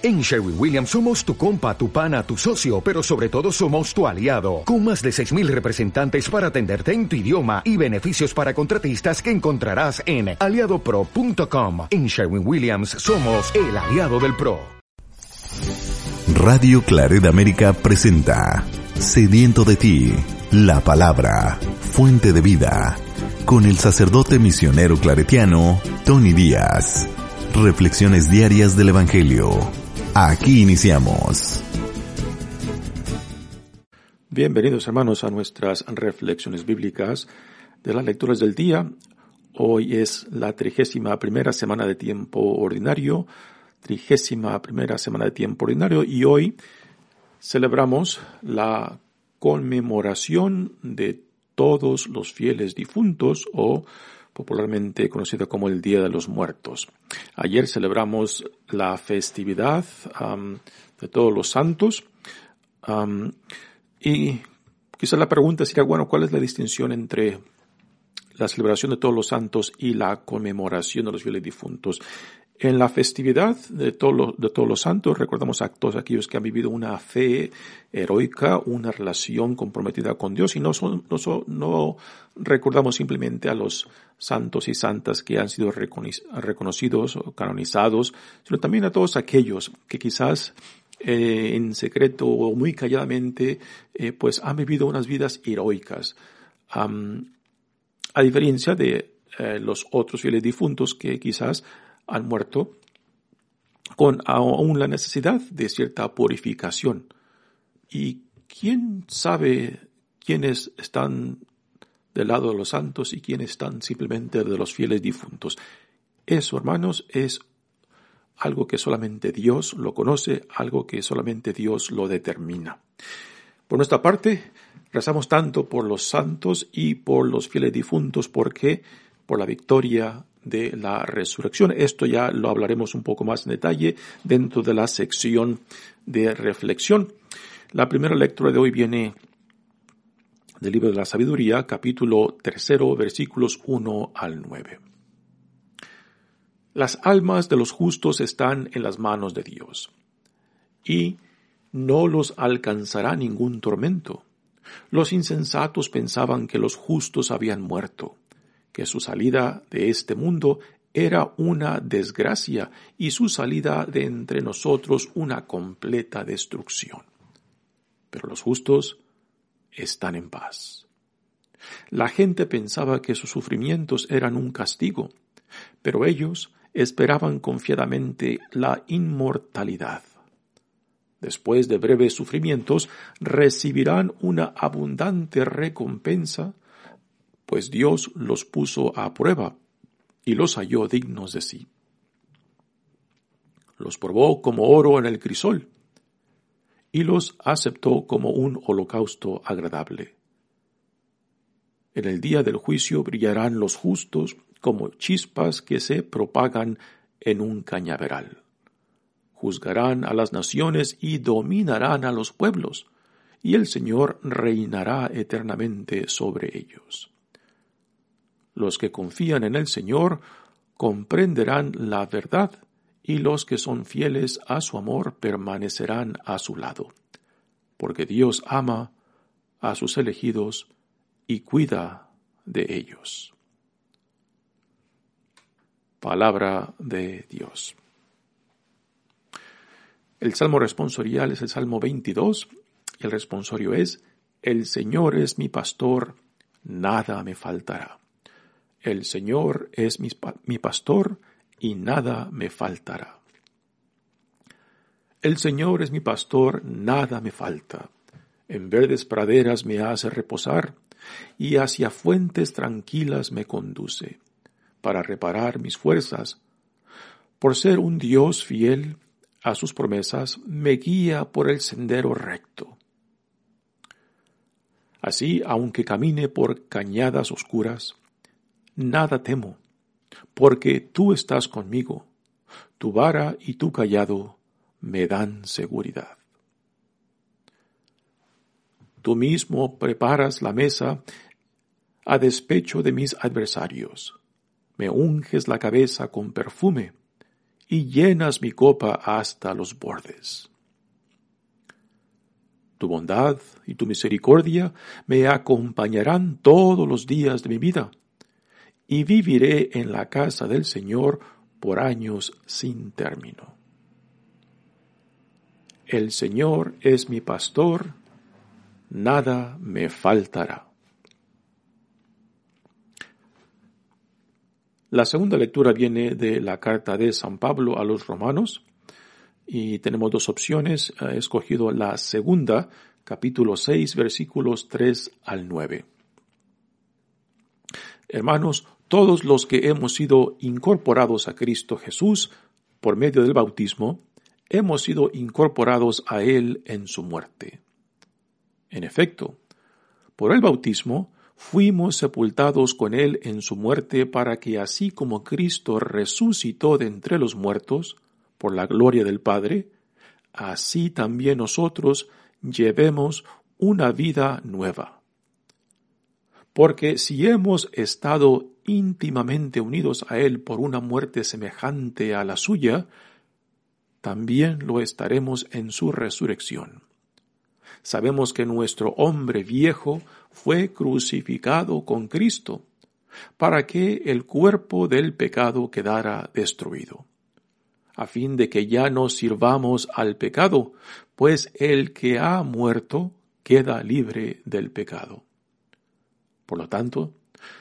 En Sherwin Williams somos tu compa, tu pana, tu socio, pero sobre todo somos tu aliado, con más de 6.000 representantes para atenderte en tu idioma y beneficios para contratistas que encontrarás en aliadopro.com. En Sherwin Williams somos el aliado del PRO. Radio Claret América presenta Sediento de ti, la palabra, fuente de vida, con el sacerdote misionero claretiano, Tony Díaz. Reflexiones diarias del Evangelio Aquí iniciamos. Bienvenidos hermanos a nuestras reflexiones bíblicas de las lecturas del día. Hoy es la trigésima primera semana de tiempo ordinario, trigésima primera semana de tiempo ordinario y hoy celebramos la conmemoración de todos los fieles difuntos o popularmente conocido como el Día de los Muertos. Ayer celebramos la festividad de todos los santos y quizás la pregunta sería, bueno, ¿cuál es la distinción entre la celebración de todos los santos y la conmemoración de los fieles difuntos? En la festividad de, todos los santos recordamos a todos aquellos que han vivido una fe heroica, una relación comprometida con Dios y no, son, no recordamos simplemente a los santos y santas que han sido reconocidos o canonizados, sino también a todos aquellos que quizás eh, en secreto o muy calladamente eh, pues han vivido unas vidas heroicas. a diferencia de eh, los otros fieles difuntos que quizás han muerto con aún la necesidad de cierta purificación. ¿Y quién sabe quiénes están del lado de los santos y quiénes están simplemente de los fieles difuntos? Eso, hermanos, es algo que solamente Dios lo conoce, algo que solamente Dios lo determina. Por nuestra parte, rezamos tanto por los santos y por los fieles difuntos porque por la victoria de la resurrección. Esto ya lo hablaremos un poco más en detalle dentro de la sección de reflexión. La primera lectura de hoy viene del libro de la sabiduría, capítulo tercero, versículos 1 al 9. Las almas de los justos están en las manos de Dios, y no los alcanzará ningún tormento. Los insensatos pensaban que los justos habían muerto que su salida de este mundo era una desgracia y su salida de entre nosotros una completa destrucción. Pero los justos están en paz. La gente pensaba que sus sufrimientos eran un castigo, pero ellos esperaban confiadamente la inmortalidad. Después de breves sufrimientos recibirán una abundante recompensa pues Dios los puso a prueba y los halló dignos de sí. Los probó como oro en el crisol y los aceptó como un holocausto agradable. En el día del juicio brillarán los justos como chispas que se propagan en un cañaveral. Juzgarán a las naciones y dominarán a los pueblos, y el Señor reinará eternamente sobre ellos. Los que confían en el Señor comprenderán la verdad y los que son fieles a su amor permanecerán a su lado, porque Dios ama a sus elegidos y cuida de ellos. Palabra de Dios. El salmo responsorial es el salmo 22 y el responsorio es, El Señor es mi pastor, nada me faltará. El Señor es mi, pastor y nada me faltará. El Señor es mi pastor, nada me falta. En verdes praderas me hace reposar y hacia fuentes tranquilas me conduce, para reparar mis fuerzas. Por ser un Dios fiel a sus promesas, me guía por el sendero recto. Así, aunque camine por cañadas oscuras, nada temo, porque tú estás conmigo, tu vara y tu callado me dan seguridad. Tú mismo preparas la mesa a despecho de mis adversarios, me unges la cabeza con perfume, y llenas mi copa hasta los bordes. Tu bondad y tu misericordia me acompañarán todos los días de mi vida, y viviré en la casa del Señor por años sin término. El Señor es mi pastor, nada me faltará. La segunda lectura viene de la carta de San Pablo a los romanos y tenemos dos opciones. He escogido la segunda, capítulo 6, versículos 3 al 9. Hermanos, todos los que hemos sido incorporados a Cristo Jesús por medio del bautismo, hemos sido incorporados a Él en su muerte. En efecto, por el bautismo, fuimos sepultados con Él en su muerte para que así como Cristo resucitó de entre los muertos, por la gloria del Padre, así también nosotros llevemos una vida nueva. Porque si hemos estado íntimamente unidos a Él por una muerte semejante a la suya, también lo estaremos en su resurrección sabemos que nuestro hombre viejo fue crucificado con Cristo, para que el cuerpo del pecado quedara destruido, a fin de que ya no sirvamos al pecado, pues el que ha muerto queda libre del pecado. Por lo tanto,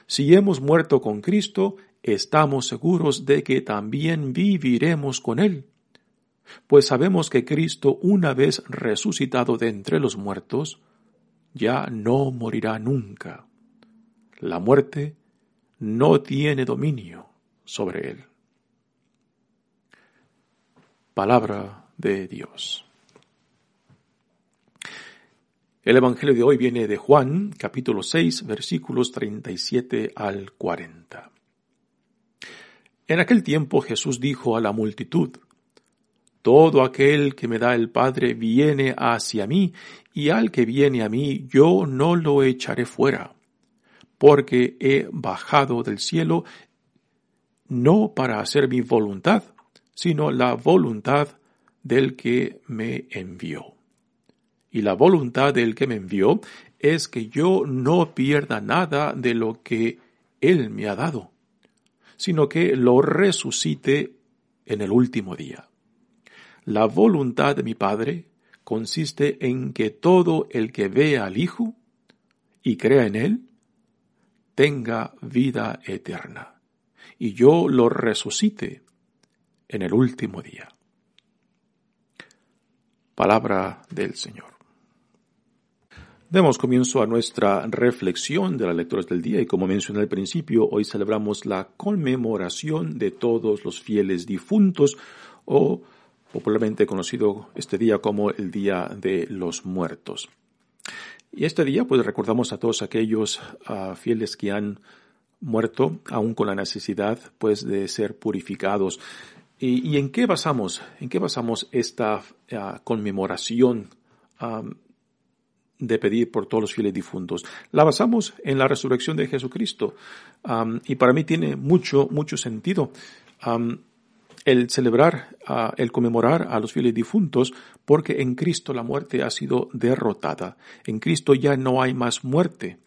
si hemos muerto con Cristo, estamos seguros de que también viviremos con Él pues sabemos que Cristo, una vez resucitado de entre los muertos, ya no morirá nunca. La muerte no tiene dominio sobre él. Palabra de Dios. El Evangelio de hoy viene de Juan, capítulo 6, versículos 37 al 40. En aquel tiempo Jesús dijo a la multitud, todo aquel que me da el Padre viene hacia mí, y al que viene a mí yo no lo echaré fuera, porque he bajado del cielo no para hacer mi voluntad, sino la voluntad del que me envió. Y la voluntad del que me envió es que yo no pierda nada de lo que Él me ha dado, sino que lo resucite en el último día. La voluntad de mi Padre consiste en que todo el que vea al Hijo y crea en Él, tenga vida eterna, y yo lo resucite en el último día. Palabra del Señor. Demos comienzo a nuestra reflexión de las lecturas del día y como mencioné al principio, hoy celebramos la conmemoración de todos los fieles difuntos o popularmente conocido este día como el Día de los Muertos. Y este día pues recordamos a todos aquellos ah, fieles que han muerto aún con la necesidad pues de ser purificados. ¿Y, en qué basamos? ¿En qué basamos esta ah, conmemoración de pedir por todos los fieles difuntos? La basamos en la resurrección de Jesucristo y para mí tiene mucho, mucho sentido el celebrar, el conmemorar a los fieles difuntos, porque en Cristo la muerte ha sido derrotada. En Cristo ya no hay más muerte.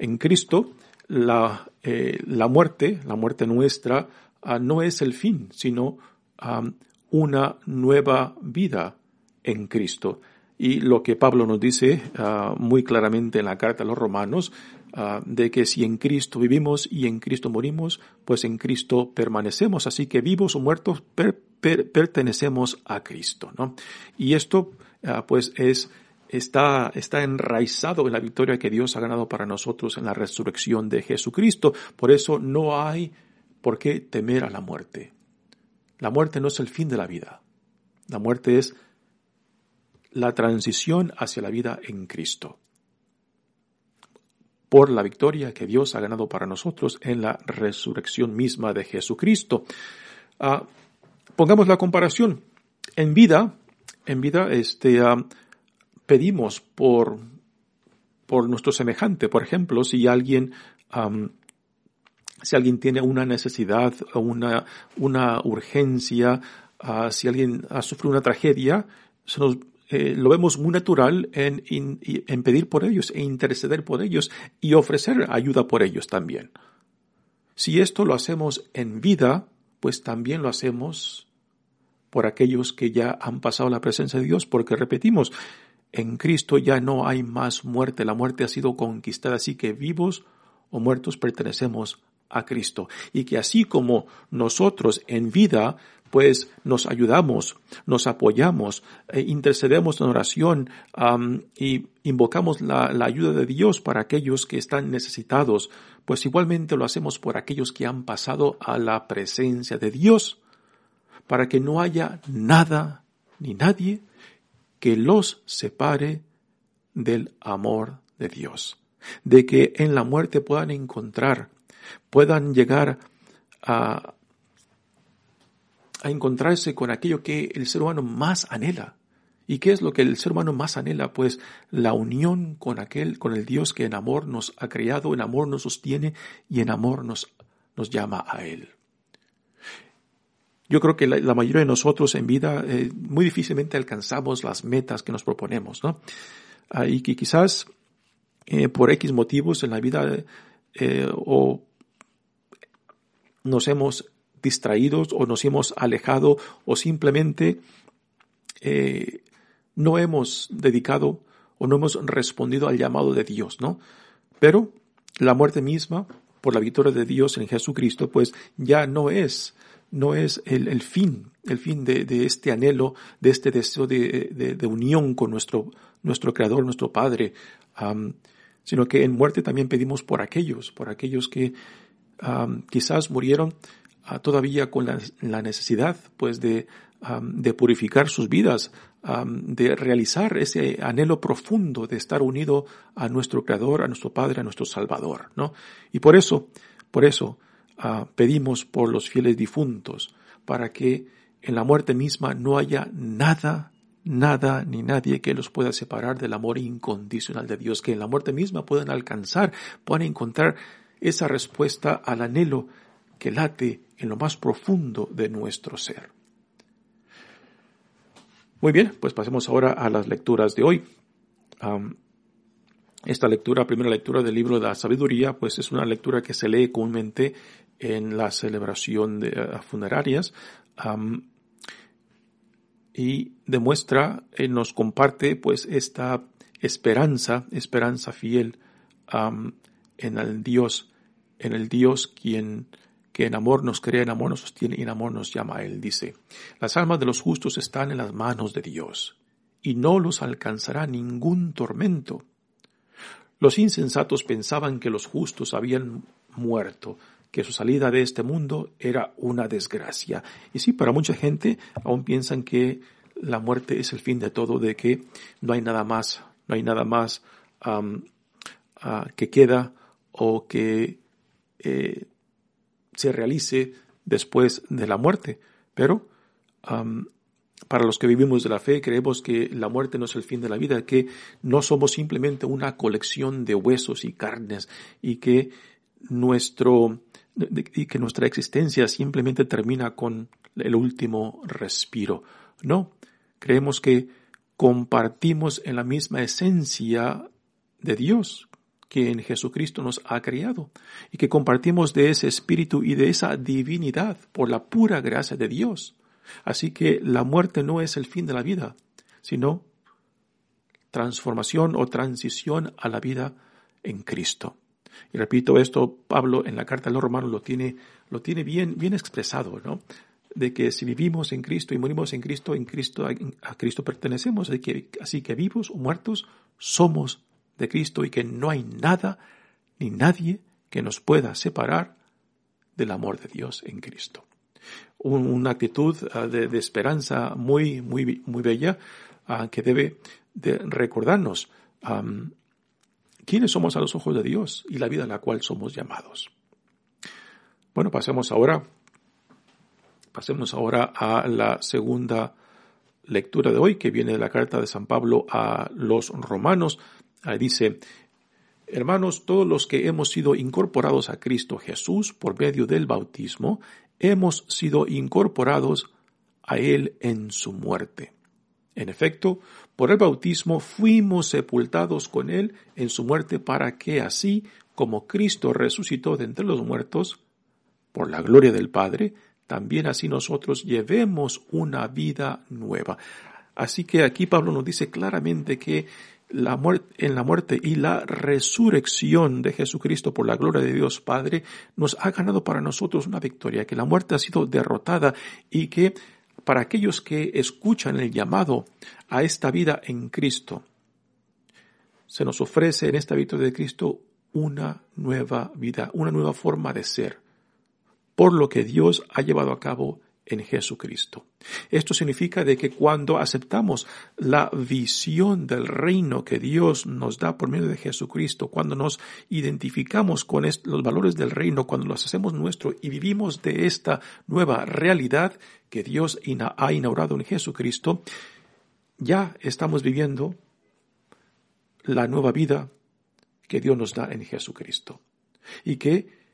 En Cristo la, eh, la muerte, la muerte nuestra, ah, no es el fin, sino una nueva vida en Cristo. Y lo que Pablo nos dice ah, muy claramente en la carta a los romanos, ah, de que si en Cristo vivimos y en Cristo morimos, pues en Cristo permanecemos. Así que vivos o muertos pertenecemos a Cristo, ¿no? Y esto, ah, pues es, está, está enraizado en la victoria que Dios ha ganado para nosotros en la resurrección de Jesucristo. Por eso no hay por qué temer a la muerte. La muerte no es el fin de la vida. La muerte es la transición hacia la vida en Cristo. Por la victoria que Dios ha ganado para nosotros en la resurrección misma de Jesucristo. Ah, pongamos la comparación. En vida, en vida, este, ah, pedimos por, por nuestro semejante. Por ejemplo, si alguien, si alguien tiene una necesidad, una, una urgencia, ah, si alguien ha sufrido una tragedia, eh, lo vemos muy natural en, pedir por ellos e interceder por ellos y ofrecer ayuda por ellos también. Si esto lo hacemos en vida, pues también lo hacemos por aquellos que ya han pasado la presencia de Dios, porque repetimos, en Cristo ya no hay más muerte, la muerte ha sido conquistada, así que vivos o muertos pertenecemos a Cristo. Y que así como nosotros en vida, pues nos ayudamos, nos apoyamos, eh, intercedemos en oración y invocamos la, la ayuda de Dios para aquellos que están necesitados, pues igualmente lo hacemos por aquellos que han pasado a la presencia de Dios, para que no haya nada ni nadie que los separe del amor de Dios, de que en la muerte puedan encontrar puedan llegar a, a encontrarse con aquello que el ser humano más anhela. ¿Y qué es lo que el ser humano más anhela? Pues la unión con aquel, con el Dios que en amor nos ha creado, en amor nos sostiene y en amor nos, nos llama a Él. Yo creo que la, mayoría de nosotros en vida eh, muy difícilmente alcanzamos las metas que nos proponemos, ¿no? Ah, y que quizás eh, por X motivos en la vida eh, o nos hemos distraído o nos hemos alejado o simplemente eh, no hemos dedicado o no hemos respondido al llamado de Dios, ¿no? Pero la muerte misma, por la victoria de Dios en Jesucristo, pues ya no es, no es el, fin, el fin de, este anhelo, de este deseo de, unión con nuestro, nuestro Creador, nuestro Padre, sino que en muerte también pedimos por aquellos, por aquellos que quizás murieron todavía con la, necesidad pues de, de, purificar sus vidas, de realizar ese anhelo profundo de estar unido a nuestro Creador, a nuestro Padre, a nuestro Salvador, ¿no? Y por eso, por eso ah, pedimos por los fieles difuntos, para que en la muerte misma no haya nada nada ni nadie que los pueda separar del amor incondicional de Dios, que en la muerte misma puedan alcanzar, puedan encontrar esa respuesta al anhelo que late en lo más profundo de nuestro ser. Muy bien, pues pasemos ahora a las lecturas de hoy. esta lectura, primera lectura del libro de la sabiduría, pues es una lectura que se lee comúnmente en la celebración de uh, funerarias y demuestra, eh, nos comparte pues esta esperanza, esperanza fiel en el Dios, en el Dios quien que en amor nos crea, en amor nos sostiene y en amor nos llama a Él. Dice, las almas de los justos están en las manos de Dios y no los alcanzará ningún tormento. Los insensatos pensaban que los justos habían muerto, que su salida de este mundo era una desgracia. Y sí, para mucha gente aún piensan que la muerte es el fin de todo, de que no hay nada más, no hay nada más ah, que queda o que eh, se realice después de la muerte. Pero para los que vivimos de la fe, creemos que la muerte no es el fin de la vida, que no somos simplemente una colección de huesos y carnes y que nuestro y que nuestra existencia simplemente termina con el último respiro. No, creemos que compartimos en la misma esencia de Dios, que en Jesucristo nos ha creado y que compartimos de ese espíritu y de esa divinidad por la pura gracia de Dios. Así que la muerte no es el fin de la vida, sino transformación o transición a la vida en Cristo. Y repito esto, Pablo en la carta a los romanos lo tiene, lo tiene bien, bien expresado, ¿no? De que si vivimos en Cristo y morimos en Cristo, en Cristo, a Cristo pertenecemos, que, así que vivos o muertos somos de Cristo y que no hay nada ni nadie que nos pueda separar del amor de Dios en Cristo. Una actitud ah, de, esperanza muy, muy, muy bella ah, que debe de recordarnos quiénes somos a los ojos de Dios y la vida a la cual somos llamados. Bueno, pasemos ahora, pasemos ahora a la segunda lectura de hoy que viene de la carta de San Pablo a los romanos dice, hermanos, todos los que hemos sido incorporados a Cristo Jesús por medio del bautismo, hemos sido incorporados a Él en su muerte. En efecto, por el bautismo fuimos sepultados con Él en su muerte para que así como Cristo resucitó de entre los muertos, por la gloria del Padre, también así nosotros llevemos una vida nueva. Así que aquí Pablo nos dice claramente que la muerte, en la muerte y la resurrección de Jesucristo por la gloria de Dios Padre nos ha ganado para nosotros una victoria, que la muerte ha sido derrotada y que para aquellos que escuchan el llamado a esta vida en Cristo, se nos ofrece en esta victoria de Cristo una nueva vida, una nueva forma de ser, por lo que Dios ha llevado a cabo en Jesucristo. Esto significa de que cuando aceptamos la visión del reino que Dios nos da por medio de Jesucristo, cuando nos identificamos con los valores del reino, cuando los hacemos nuestro y vivimos de esta nueva realidad que Dios ha inaugurado en Jesucristo, ya estamos viviendo la nueva vida que Dios nos da en Jesucristo. Y que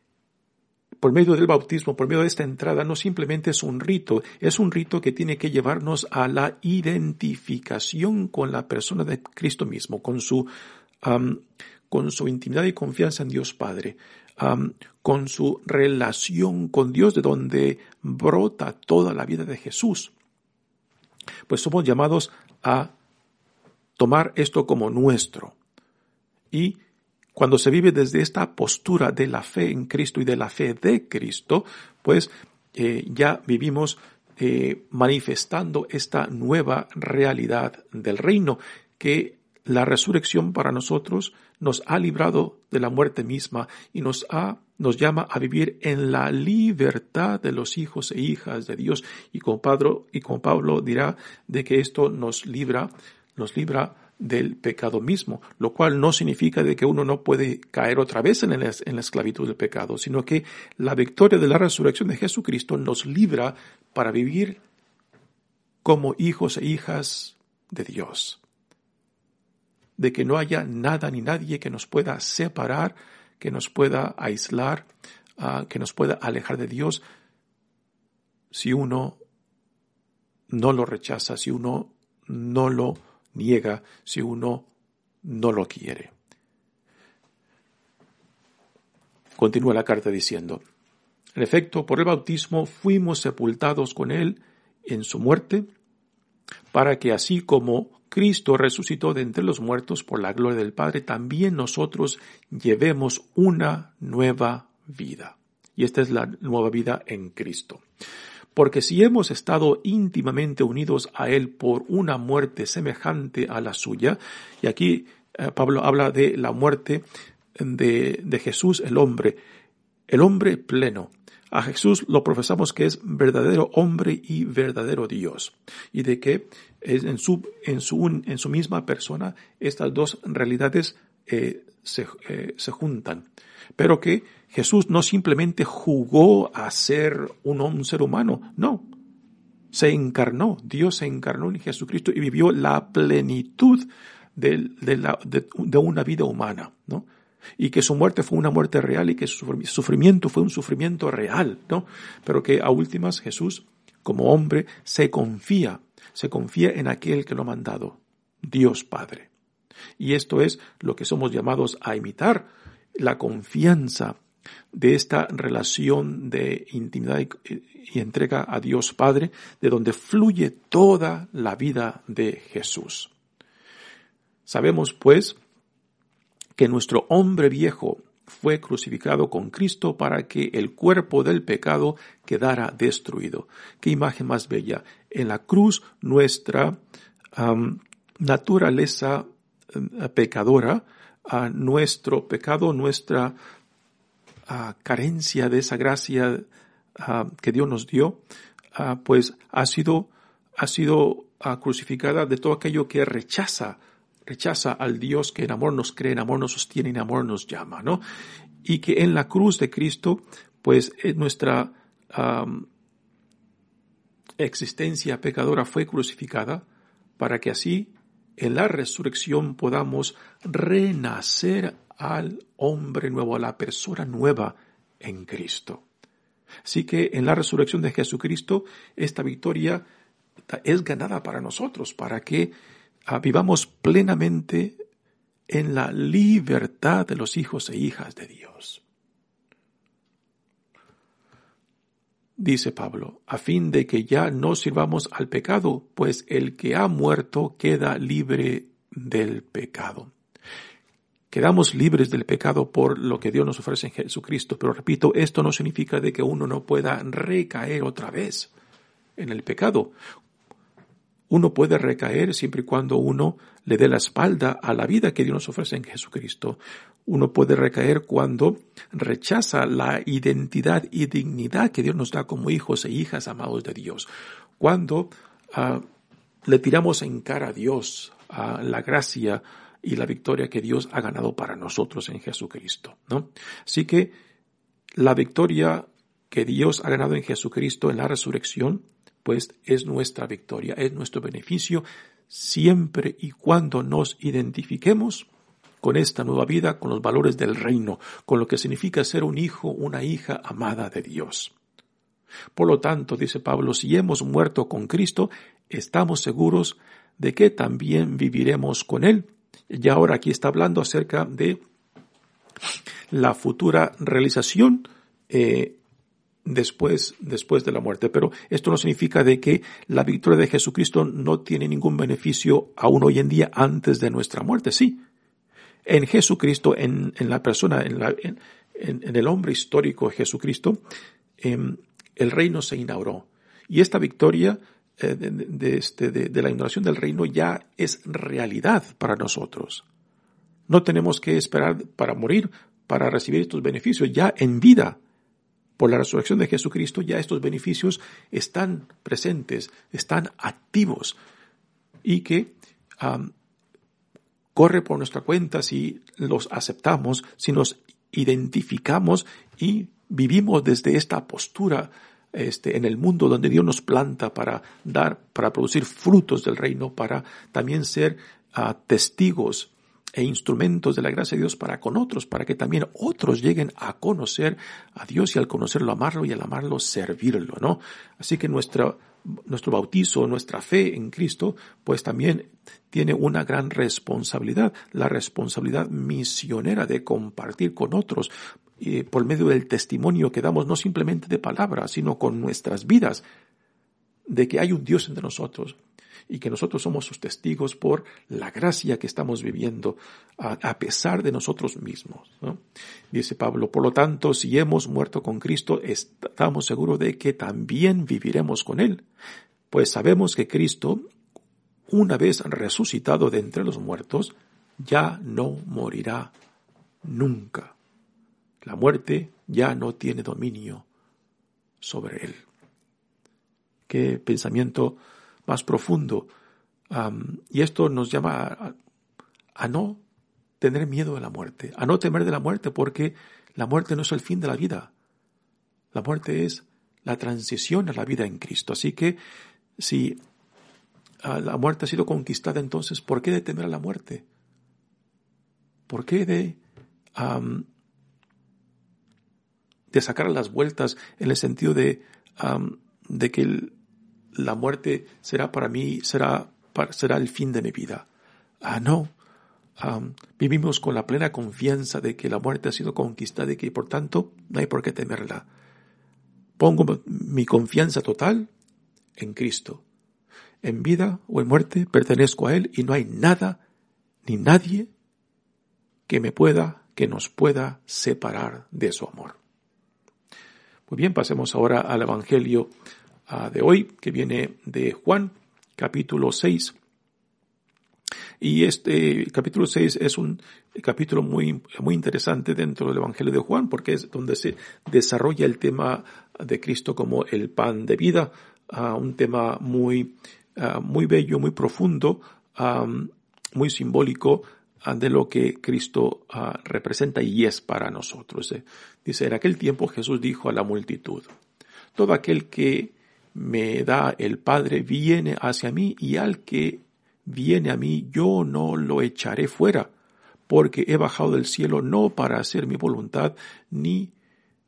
por medio del bautismo, por medio de esta entrada, no simplemente es un rito, es un rito que tiene que llevarnos a la identificación con la persona de Cristo mismo, con su, con su intimidad y confianza en Dios Padre, con su relación con Dios, de donde brota toda la vida de Jesús. Pues somos llamados a tomar esto como nuestro y cuando se vive desde esta postura de la fe en Cristo y de la fe de Cristo, pues eh, ya vivimos eh, manifestando esta nueva realidad del reino que la resurrección para nosotros nos ha librado de la muerte misma y nos ha nos llama a vivir en la libertad de los hijos e hijas de Dios. Y como Pablo y como Pablo dirá de que esto nos libra nos libra del pecado mismo, lo cual no significa de que uno no puede caer otra vez en, la esclavitud del pecado, sino que la victoria de la resurrección de Jesucristo nos libra para vivir como hijos e hijas de Dios. De que no haya nada ni nadie que nos pueda separar, que nos pueda aislar, ah, que nos pueda alejar de Dios si uno no lo rechaza, si uno no lo niega si uno no lo quiere. Continúa la carta diciendo, en efecto, por el bautismo fuimos sepultados con él en su muerte, para que así como Cristo resucitó de entre los muertos por la gloria del Padre, también nosotros llevemos una nueva vida. Y esta es la nueva vida en Cristo. Porque si hemos estado íntimamente unidos a Él por una muerte semejante a la suya, y aquí eh, Pablo habla de la muerte de, de Jesús el hombre, el hombre pleno, a Jesús lo profesamos que es verdadero hombre y verdadero Dios. Y de que en su, en su, en su misma persona estas dos realidades eh, se, eh, se, juntan. Pero que Jesús no simplemente jugó a ser un, ser humano, no. Se encarnó, Dios se encarnó en Jesucristo y vivió la plenitud de, de, una vida humana, ¿no? Y que su muerte fue una muerte real y que su sufrimiento fue un sufrimiento real, ¿no? Pero que a últimas Jesús, como hombre, se confía, se confía en aquel que lo ha mandado, Dios Padre. Y esto es lo que somos llamados a imitar, la confianza de esta relación de intimidad y, entrega a Dios Padre, de donde fluye toda la vida de Jesús. Sabemos, pues, que nuestro hombre viejo fue crucificado con Cristo para que el cuerpo del pecado quedara destruido. Qué imagen más bella. En la cruz nuestra naturaleza pecadora, a nuestro pecado, nuestra carencia de esa gracia que Dios nos dio, pues ha sido, ha sido crucificada de todo aquello que rechaza, rechaza al Dios que en amor nos cree, en amor nos sostiene, en amor nos llama, ¿no? Y que en la cruz de Cristo, pues eh, nuestra existencia pecadora fue crucificada para que así en la resurrección podamos renacer al hombre nuevo, a la persona nueva en Cristo. Así que en la resurrección de Jesucristo, esta victoria es ganada para nosotros, para que ah, vivamos plenamente en la libertad de los hijos e hijas de Dios. Dice Pablo, a fin de que ya no sirvamos al pecado, pues el que ha muerto queda libre del pecado. Quedamos libres del pecado por lo que Dios nos ofrece en Jesucristo, pero repito, esto no significa de que uno no pueda recaer otra vez en el pecado. Uno puede recaer siempre y cuando uno le dé la espalda a la vida que Dios nos ofrece en Jesucristo. Uno puede recaer cuando rechaza la identidad y dignidad que Dios nos da como hijos e hijas amados de Dios. Cuando ah, le tiramos en cara a Dios a la gracia y la victoria que Dios ha ganado para nosotros en Jesucristo, ¿no? Así que la victoria que Dios ha ganado en Jesucristo en la resurrección pues es nuestra victoria, es nuestro beneficio, siempre y cuando nos identifiquemos con esta nueva vida, con los valores del reino, con lo que significa ser un hijo, una hija amada de Dios. Por lo tanto, dice Pablo, si hemos muerto con Cristo, estamos seguros de que también viviremos con Él. Y ahora aquí está hablando acerca de la futura realización eh, después, después de la muerte. Pero esto no significa de que la victoria de Jesucristo no tiene ningún beneficio aún hoy en día antes de nuestra muerte. Sí. En Jesucristo, en, en la persona, en, en, en, el hombre histórico Jesucristo, em, el reino se inauguró. Y esta victoria eh, de, de, este, de, de la inauguración del reino ya es realidad para nosotros. No tenemos que esperar para morir para recibir estos beneficios. Ya en vida por la resurrección de Jesucristo ya estos beneficios están presentes, están activos y que corre por nuestra cuenta si los aceptamos, si nos identificamos y vivimos desde esta postura este, en el mundo donde Dios nos planta para dar, para producir frutos del reino, para también ser ah, testigos e instrumentos de la gracia de Dios para con otros, para que también otros lleguen a conocer a Dios y al conocerlo amarlo y al amarlo servirlo, ¿no? Así que nuestra, nuestro bautizo, nuestra fe en Cristo, pues también tiene una gran responsabilidad, la responsabilidad misionera de compartir con otros eh, por medio del testimonio que damos no simplemente de palabras, sino con nuestras vidas, de que hay un Dios entre nosotros, y que nosotros somos sus testigos por la gracia que estamos viviendo a, pesar de nosotros mismos. Dice Pablo, por lo tanto, si hemos muerto con Cristo, estamos seguros de que también viviremos con Él, pues sabemos que Cristo, una vez resucitado de entre los muertos, ya no morirá nunca. La muerte ya no tiene dominio sobre él. Qué pensamiento más profundo. y esto nos llama a, no tener miedo de la muerte, a no temer de la muerte, porque la muerte no es el fin de la vida. La muerte es la transición a la vida en Cristo. Así que si ah, la muerte ha sido conquistada, entonces, ¿por qué de temer a la muerte? ¿Por qué de, de sacar las vueltas en el sentido de, de que el, la muerte será para mí, será, será el fin de mi vida. Ah, no. vivimos con la plena confianza de que la muerte ha sido conquistada y que por tanto no hay por qué temerla. Pongo mi confianza total en Cristo. En vida o en muerte pertenezco a Él y no hay nada ni nadie que me pueda, que nos pueda separar de su amor. Muy bien, pasemos ahora al Evangelio de hoy, que viene de Juan, capítulo 6. Y este capítulo 6 es un capítulo muy, muy interesante dentro del Evangelio de Juan, porque es donde se desarrolla el tema de Cristo como el pan de vida, un tema muy, muy bello, muy profundo, muy simbólico de lo que Cristo representa y es para nosotros. Eh. Dice, en aquel tiempo Jesús dijo a la multitud, todo aquel que me da el Padre viene hacia mí y al que viene a mí yo no lo echaré fuera, porque he bajado del cielo no para hacer mi voluntad ni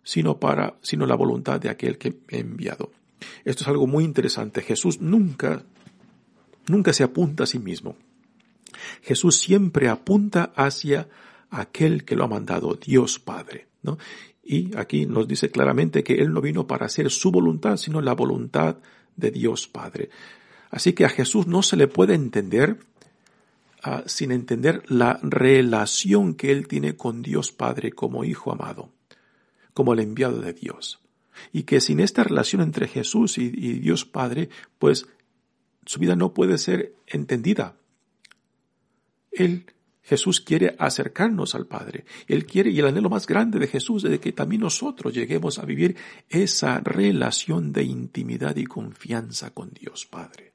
sino para sino la voluntad de aquel que me ha enviado. Esto es algo muy interesante. Jesús nunca, nunca se apunta a sí mismo. Jesús siempre apunta hacia aquel que lo ha mandado, Dios Padre. Y aquí nos dice claramente que Él no vino para hacer su voluntad, sino la voluntad de Dios Padre. Así que a Jesús no se le puede entender ah, sin entender la relación que Él tiene con Dios Padre como Hijo amado, como el enviado de Dios. Y que sin esta relación entre Jesús y, y Dios Padre, pues su vida no puede ser entendida. Él Jesús quiere acercarnos al Padre. Él quiere, y el anhelo más grande de Jesús es que también nosotros lleguemos a vivir esa relación de intimidad y confianza con Dios Padre.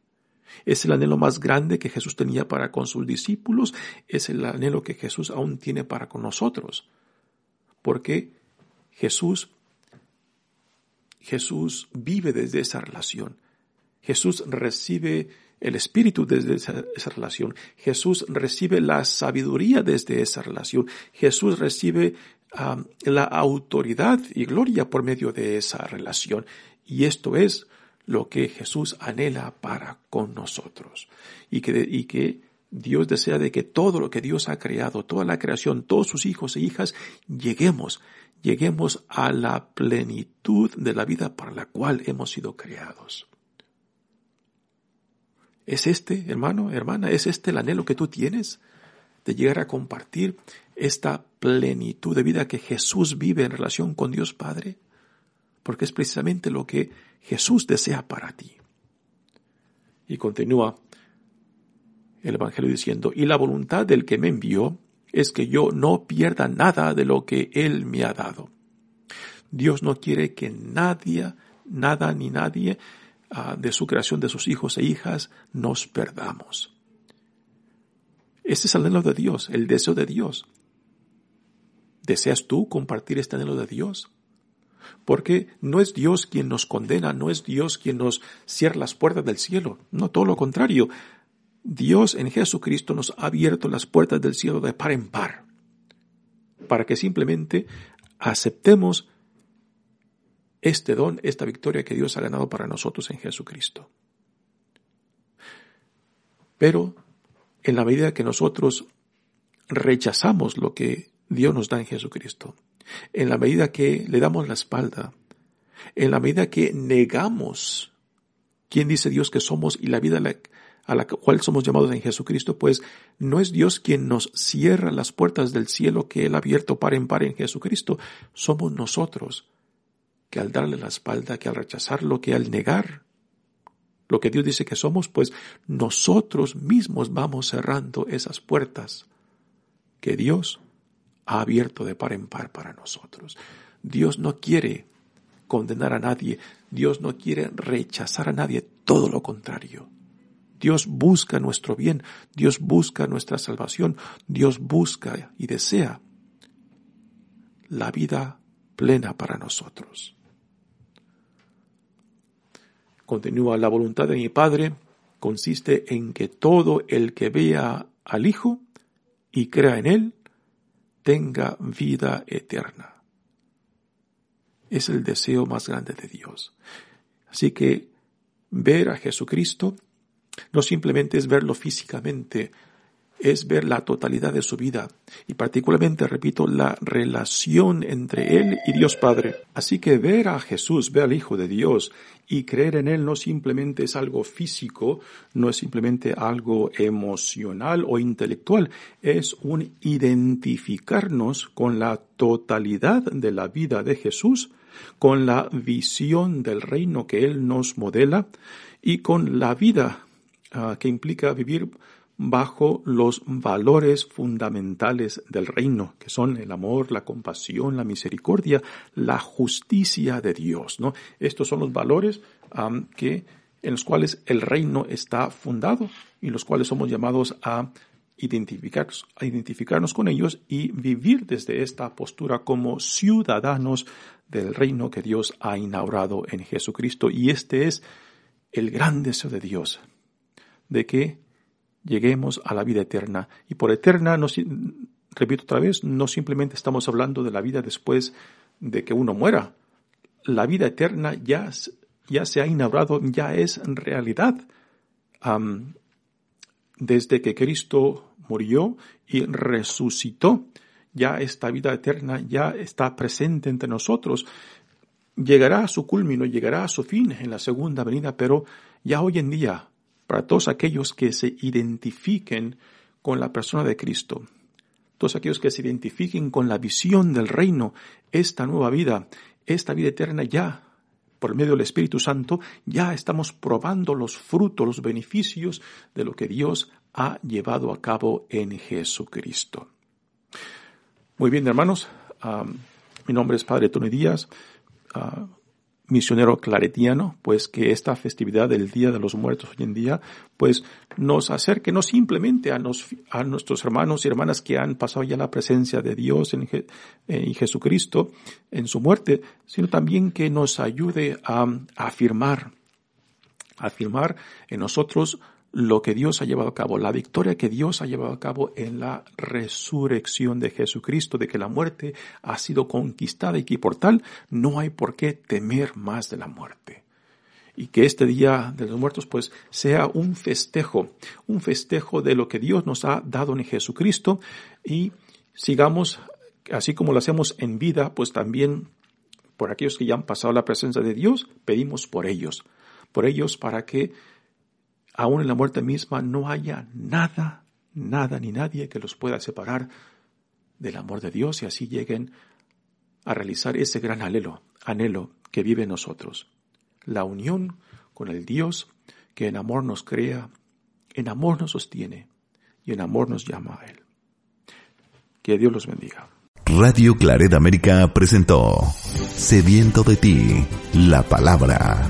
Es el anhelo más grande que Jesús tenía para con sus discípulos, es el anhelo que Jesús aún tiene para con nosotros. Porque Jesús, Jesús vive desde esa relación. Jesús recibe el espíritu desde esa, relación. Jesús recibe la sabiduría desde esa relación. Jesús recibe la autoridad y gloria por medio de esa relación. Y esto es lo que Jesús anhela para con nosotros. Y que, y que Dios desea de que todo lo que Dios ha creado, toda la creación, todos sus hijos e hijas, lleguemos, lleguemos a la plenitud de la vida para la cual hemos sido creados. ¿Es este, hermano, hermana, es este el anhelo que tú tienes de llegar a compartir esta plenitud de vida que Jesús vive en relación con Dios Padre? Porque es precisamente lo que Jesús desea para ti. Y continúa el Evangelio diciendo, y la voluntad del que me envió es que yo no pierda nada de lo que Él me ha dado. Dios no quiere que nadie, nada ni nadie Ah, de su creación, de sus hijos e hijas, nos perdamos. Este es el anhelo de Dios, el deseo de Dios. ¿Deseas tú compartir este anhelo de Dios? Porque no es Dios quien nos condena, no es Dios quien nos cierra las puertas del cielo, no todo lo contrario. Dios en Jesucristo nos ha abierto las puertas del cielo de par en par, para que simplemente aceptemos este don, esta victoria que Dios ha ganado para nosotros en Jesucristo. Pero en la medida que nosotros rechazamos lo que Dios nos da en Jesucristo, en la medida que le damos la espalda, en la medida que negamos quién dice Dios que somos y la vida a la cual somos llamados en Jesucristo, pues no es Dios quien nos cierra las puertas del cielo que Él ha abierto par en par en Jesucristo, somos nosotros que al darle la espalda, que al rechazarlo, que al negar lo que Dios dice que somos, pues nosotros mismos vamos cerrando esas puertas que Dios ha abierto de par en par para nosotros. Dios no quiere condenar a nadie, Dios no quiere rechazar a nadie, todo lo contrario. Dios busca nuestro bien, Dios busca nuestra salvación, Dios busca y desea la vida plena para nosotros. Continúa, la voluntad de mi Padre consiste en que todo el que vea al Hijo y crea en Él tenga vida eterna. Es el deseo más grande de Dios. Así que ver a Jesucristo no simplemente es verlo físicamente, es ver la totalidad de su vida y particularmente, repito, la relación entre Él y Dios Padre. Así que ver a Jesús, ver al Hijo de Dios y creer en Él no simplemente es algo físico, no es simplemente algo emocional o intelectual, es un identificarnos con la totalidad de la vida de Jesús, con la visión del reino que Él nos modela y con la vida ah, que implica vivir bajo los valores fundamentales del reino, que son el amor, la compasión, la misericordia, la justicia de Dios, ¿no? Estos son los valores que, en los cuales el reino está fundado y los cuales somos llamados a a identificarnos con ellos y vivir desde esta postura como ciudadanos del reino que Dios ha inaugurado en Jesucristo. Y este es el gran deseo de Dios, de que lleguemos a la vida eterna. Y por eterna, repito otra vez, no simplemente estamos hablando de la vida después de que uno muera. La vida eterna ya ya se ha inaugurado, ya es realidad. desde que Cristo murió y resucitó, ya esta vida eterna ya está presente entre nosotros. Llegará a su culmino, llegará a su fin en la segunda venida, pero ya hoy en día, para todos aquellos que se identifiquen con la persona de Cristo, todos aquellos que se identifiquen con la visión del reino, esta nueva vida, esta vida eterna ya, por medio del Espíritu Santo, ya estamos probando los frutos, los beneficios de lo que Dios ha llevado a cabo en Jesucristo. Muy bien, hermanos, ah, mi nombre es Padre Tony Díaz. Ah, misionero claretiano, pues que esta festividad del Día de los Muertos hoy en día, pues nos acerque no simplemente a, a nuestros hermanos y hermanas que han pasado ya la presencia de Dios en, en Jesucristo, en su muerte, sino también que nos ayude a, a afirmar, a afirmar en nosotros lo que Dios ha llevado a cabo, la victoria que Dios ha llevado a cabo en la resurrección de Jesucristo, de que la muerte ha sido conquistada y que por tal no hay por qué temer más de la muerte. Y que este día de los muertos pues sea un festejo, un festejo de lo que Dios nos ha dado en Jesucristo y sigamos, así como lo hacemos en vida, pues también por aquellos que ya han pasado la presencia de Dios, pedimos por ellos, por ellos para que aún en la muerte misma no haya nada, nada ni nadie que los pueda separar del amor de Dios y así lleguen a realizar ese gran anhelo, anhelo que vive en nosotros. La unión con el Dios que en amor nos crea, en amor nos sostiene y en amor nos llama a Él. Que Dios los bendiga. Radio Claret América presentó Sediento de ti, la palabra